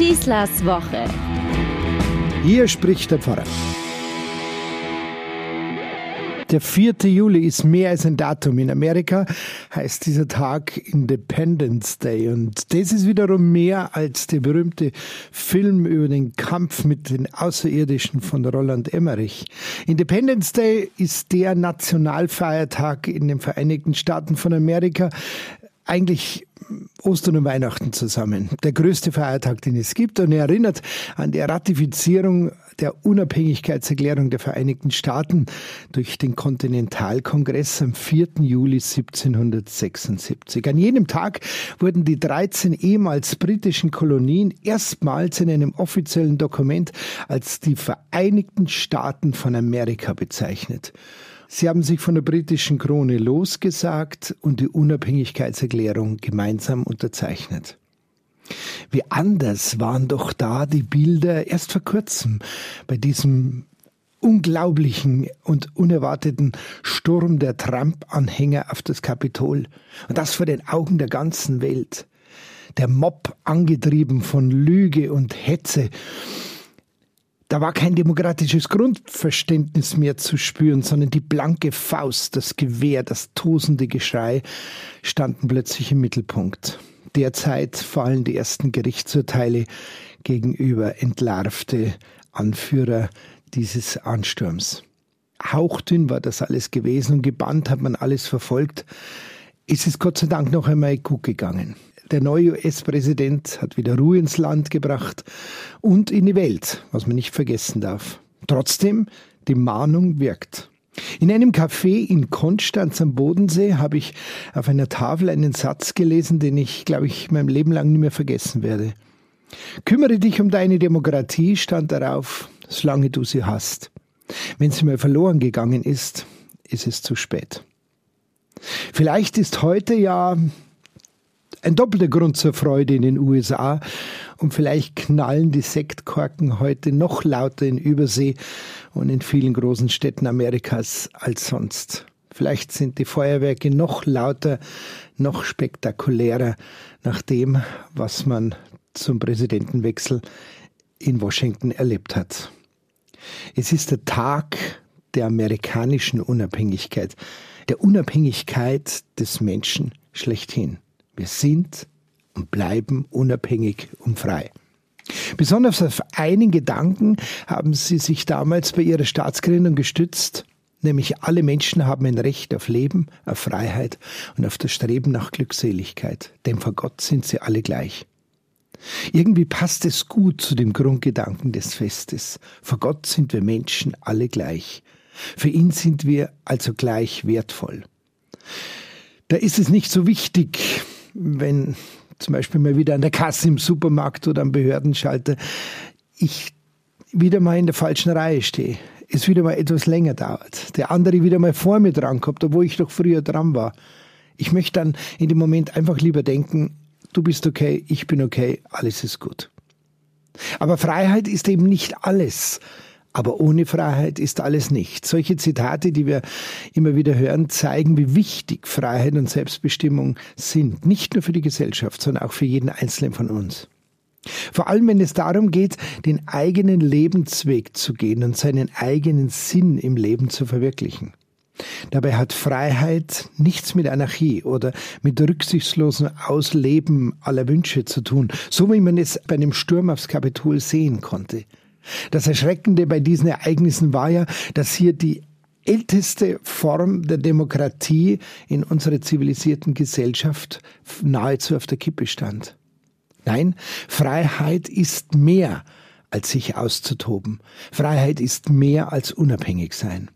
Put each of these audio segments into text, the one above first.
Schießlers Woche. Hier spricht der Pfarrer. Der 4. Juli ist mehr als ein Datum. In Amerika heißt dieser Tag Independence Day. Und das ist wiederum mehr als der berühmte Film über den Kampf mit den Außerirdischen von Roland Emmerich. Independence Day ist der Nationalfeiertag in den Vereinigten Staaten von Amerika. Eigentlich Ostern und Weihnachten zusammen. Der größte Feiertag, den es gibt. Und er erinnert an die Ratifizierung der Unabhängigkeitserklärung der Vereinigten Staaten durch den Kontinentalkongress am 4. Juli 1776. An jenem Tag wurden die 13 ehemals britischen Kolonien erstmals in einem offiziellen Dokument als die Vereinigten Staaten von Amerika bezeichnet. Sie haben sich von der britischen Krone losgesagt und die Unabhängigkeitserklärung gemeinsam unterzeichnet. Wie anders waren doch da die Bilder erst vor kurzem bei diesem unglaublichen und unerwarteten Sturm der Trump-Anhänger auf das Kapitol. Und das vor den Augen der ganzen Welt. Der Mob angetrieben von Lüge und Hetze da war kein demokratisches Grundverständnis mehr zu spüren, sondern die blanke Faust, das Gewehr, das tosende Geschrei standen plötzlich im Mittelpunkt. Derzeit fallen die ersten Gerichtsurteile gegenüber entlarvte Anführer dieses Ansturms. Hauchdünn war das alles gewesen und gebannt hat man alles verfolgt. Es ist Gott sei Dank noch einmal gut gegangen. Der neue US-Präsident hat wieder Ruhe ins Land gebracht und in die Welt, was man nicht vergessen darf. Trotzdem, die Mahnung wirkt. In einem Café in Konstanz am Bodensee habe ich auf einer Tafel einen Satz gelesen, den ich, glaube ich, mein Leben lang nie mehr vergessen werde. Kümmere dich um deine Demokratie, stand darauf, solange du sie hast. Wenn sie mal verloren gegangen ist, ist es zu spät. Vielleicht ist heute ja ein doppelter Grund zur Freude in den USA. Und vielleicht knallen die Sektkorken heute noch lauter in Übersee und in vielen großen Städten Amerikas als sonst. Vielleicht sind die Feuerwerke noch lauter, noch spektakulärer nach dem, was man zum Präsidentenwechsel in Washington erlebt hat. Es ist der Tag der amerikanischen Unabhängigkeit, der Unabhängigkeit des Menschen schlechthin. Wir sind und bleiben unabhängig und frei. Besonders auf einen Gedanken haben sie sich damals bei ihrer Staatsgründung gestützt, nämlich alle Menschen haben ein Recht auf Leben, auf Freiheit und auf das Streben nach Glückseligkeit, denn vor Gott sind sie alle gleich. Irgendwie passt es gut zu dem Grundgedanken des Festes. Vor Gott sind wir Menschen alle gleich. Für ihn sind wir also gleich wertvoll. Da ist es nicht so wichtig, wenn zum Beispiel mal wieder an der Kasse im Supermarkt oder am Behördenschalter ich wieder mal in der falschen Reihe stehe, es wieder mal etwas länger dauert, der andere wieder mal vor mir dran kommt, obwohl ich doch früher dran war. Ich möchte dann in dem Moment einfach lieber denken, du bist okay, ich bin okay, alles ist gut. Aber Freiheit ist eben nicht alles. Aber ohne Freiheit ist alles nichts. Solche Zitate, die wir immer wieder hören, zeigen, wie wichtig Freiheit und Selbstbestimmung sind. Nicht nur für die Gesellschaft, sondern auch für jeden Einzelnen von uns. Vor allem, wenn es darum geht, den eigenen Lebensweg zu gehen und seinen eigenen Sinn im Leben zu verwirklichen. Dabei hat Freiheit nichts mit Anarchie oder mit rücksichtslosem Ausleben aller Wünsche zu tun, so wie man es bei einem Sturm aufs Kapitol sehen konnte. Das Erschreckende bei diesen Ereignissen war ja, dass hier die älteste Form der Demokratie in unserer zivilisierten Gesellschaft nahezu auf der Kippe stand. Nein, Freiheit ist mehr als sich auszutoben. Freiheit ist mehr als unabhängig sein.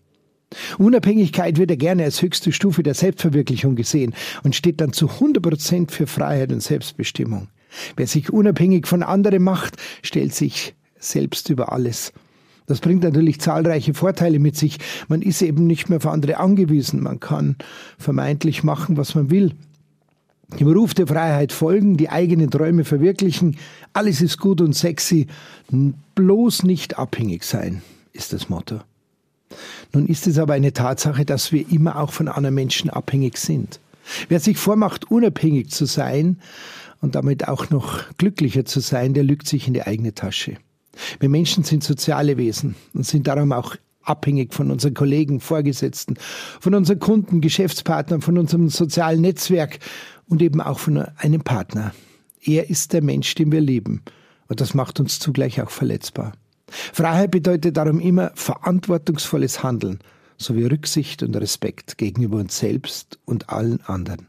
Unabhängigkeit wird ja gerne als höchste Stufe der Selbstverwirklichung gesehen und steht dann zu 100 Prozent für Freiheit und Selbstbestimmung. Wer sich unabhängig von anderen macht, stellt sich selbst über alles. Das bringt natürlich zahlreiche Vorteile mit sich. Man ist eben nicht mehr auf andere angewiesen. Man kann vermeintlich machen, was man will. Dem Ruf der Freiheit folgen, die eigenen Träume verwirklichen. Alles ist gut und sexy. Bloß nicht abhängig sein, ist das Motto. Nun ist es aber eine Tatsache, dass wir immer auch von anderen Menschen abhängig sind. Wer sich vormacht, unabhängig zu sein und damit auch noch glücklicher zu sein, der lügt sich in die eigene Tasche. Wir Menschen sind soziale Wesen und sind darum auch abhängig von unseren Kollegen, Vorgesetzten, von unseren Kunden, Geschäftspartnern, von unserem sozialen Netzwerk und eben auch von einem Partner. Er ist der Mensch, den wir lieben. Und das macht uns zugleich auch verletzbar. Freiheit bedeutet darum immer verantwortungsvolles Handeln sowie Rücksicht und Respekt gegenüber uns selbst und allen anderen.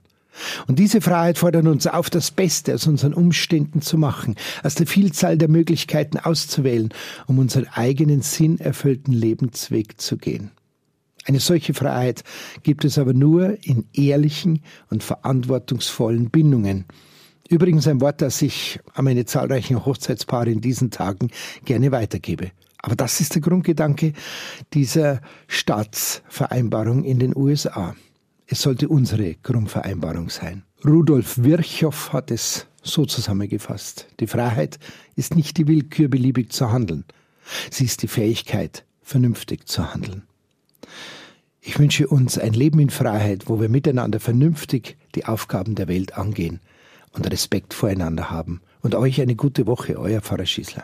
Und diese Freiheit fordert uns auf, das Beste aus unseren Umständen zu machen, aus der Vielzahl der Möglichkeiten auszuwählen, um unseren eigenen sinnerfüllten Lebensweg zu gehen. Eine solche Freiheit gibt es aber nur in ehrlichen und verantwortungsvollen Bindungen. Übrigens ein Wort, das ich an meine zahlreichen Hochzeitspaare in diesen Tagen gerne weitergebe. Aber das ist der Grundgedanke dieser Staatsvereinbarung in den USA. Es sollte unsere Grundvereinbarung sein. Rudolf Virchow hat es so zusammengefasst. Die Freiheit ist nicht die Willkür, beliebig zu handeln. Sie ist die Fähigkeit, vernünftig zu handeln. Ich wünsche uns ein Leben in Freiheit, wo wir miteinander vernünftig die Aufgaben der Welt angehen und Respekt voreinander haben. Und euch eine gute Woche, euer Pfarrer Schießler.